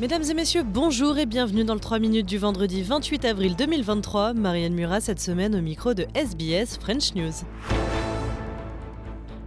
Mesdames et messieurs, bonjour et bienvenue dans le 3 minutes du vendredi 28 avril 2023. Marianne Murat cette semaine au micro de SBS French News.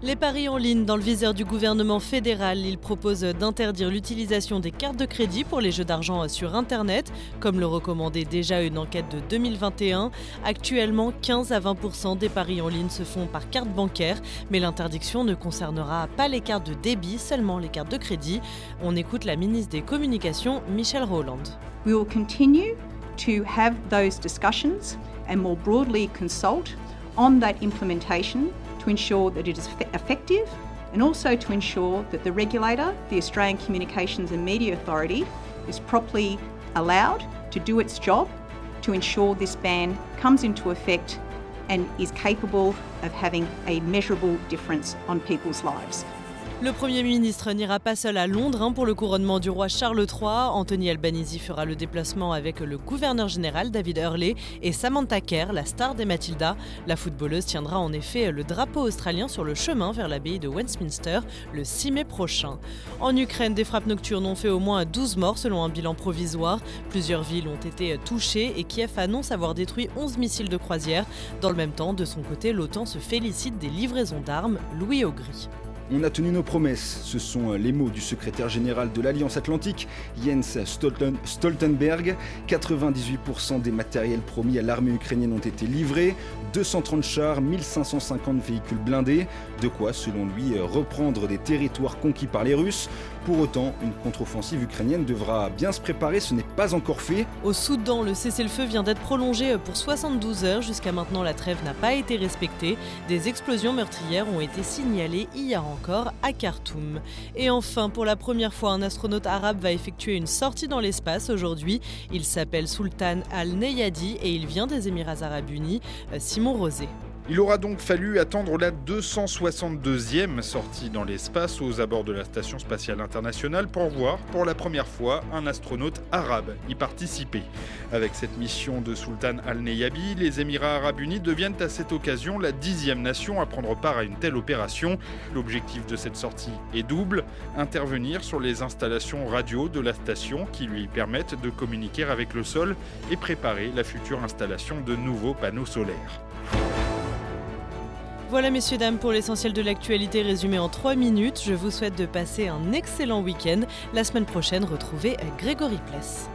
Les paris en ligne dans le viseur du gouvernement fédéral, il propose d'interdire l'utilisation des cartes de crédit pour les jeux d'argent sur Internet, comme le recommandait déjà une enquête de 2021. Actuellement, 15 à 20% des paris en ligne se font par carte bancaire, mais l'interdiction ne concernera pas les cartes de débit, seulement les cartes de crédit. On écoute la ministre des Communications, Michelle Rowland. We will continue to have those discussions and more broadly consult on that implementation to ensure that it is effective and also to ensure that the regulator, the Australian Communications and Media Authority, is properly allowed to do its job to ensure this ban comes into effect and is capable of having a measurable difference on people's lives. Le Premier ministre n'ira pas seul à Londres hein, pour le couronnement du roi Charles III. Anthony Albanese fera le déplacement avec le gouverneur général David Hurley et Samantha Kerr, la star des Matilda. La footballeuse tiendra en effet le drapeau australien sur le chemin vers l'abbaye de Westminster le 6 mai prochain. En Ukraine, des frappes nocturnes ont fait au moins 12 morts selon un bilan provisoire. Plusieurs villes ont été touchées et Kiev annonce avoir détruit 11 missiles de croisière. Dans le même temps, de son côté, l'OTAN se félicite des livraisons d'armes. Louis Augry. On a tenu nos promesses, ce sont euh, les mots du secrétaire général de l'Alliance Atlantique, Jens Stoltenberg. 98% des matériels promis à l'armée ukrainienne ont été livrés, 230 chars, 1550 véhicules blindés, de quoi, selon lui, euh, reprendre des territoires conquis par les Russes. Pour autant, une contre-offensive ukrainienne devra bien se préparer, ce n'est pas encore fait. Au Soudan, le cessez-le-feu vient d'être prolongé pour 72 heures. Jusqu'à maintenant, la trêve n'a pas été respectée. Des explosions meurtrières ont été signalées hier à Khartoum. Et enfin, pour la première fois, un astronaute arabe va effectuer une sortie dans l'espace aujourd'hui. Il s'appelle Sultan Al-Neyadi et il vient des Émirats arabes unis. Euh, Simon Rosé. Il aura donc fallu attendre la 262e sortie dans l'espace aux abords de la Station spatiale internationale pour voir pour la première fois un astronaute arabe y participer. Avec cette mission de Sultan Al-Neyabi, les Émirats arabes unis deviennent à cette occasion la dixième nation à prendre part à une telle opération. L'objectif de cette sortie est double, intervenir sur les installations radio de la station qui lui permettent de communiquer avec le sol et préparer la future installation de nouveaux panneaux solaires. Voilà messieurs, dames, pour l'essentiel de l'actualité résumée en 3 minutes. Je vous souhaite de passer un excellent week-end. La semaine prochaine, retrouvez Grégory Pless.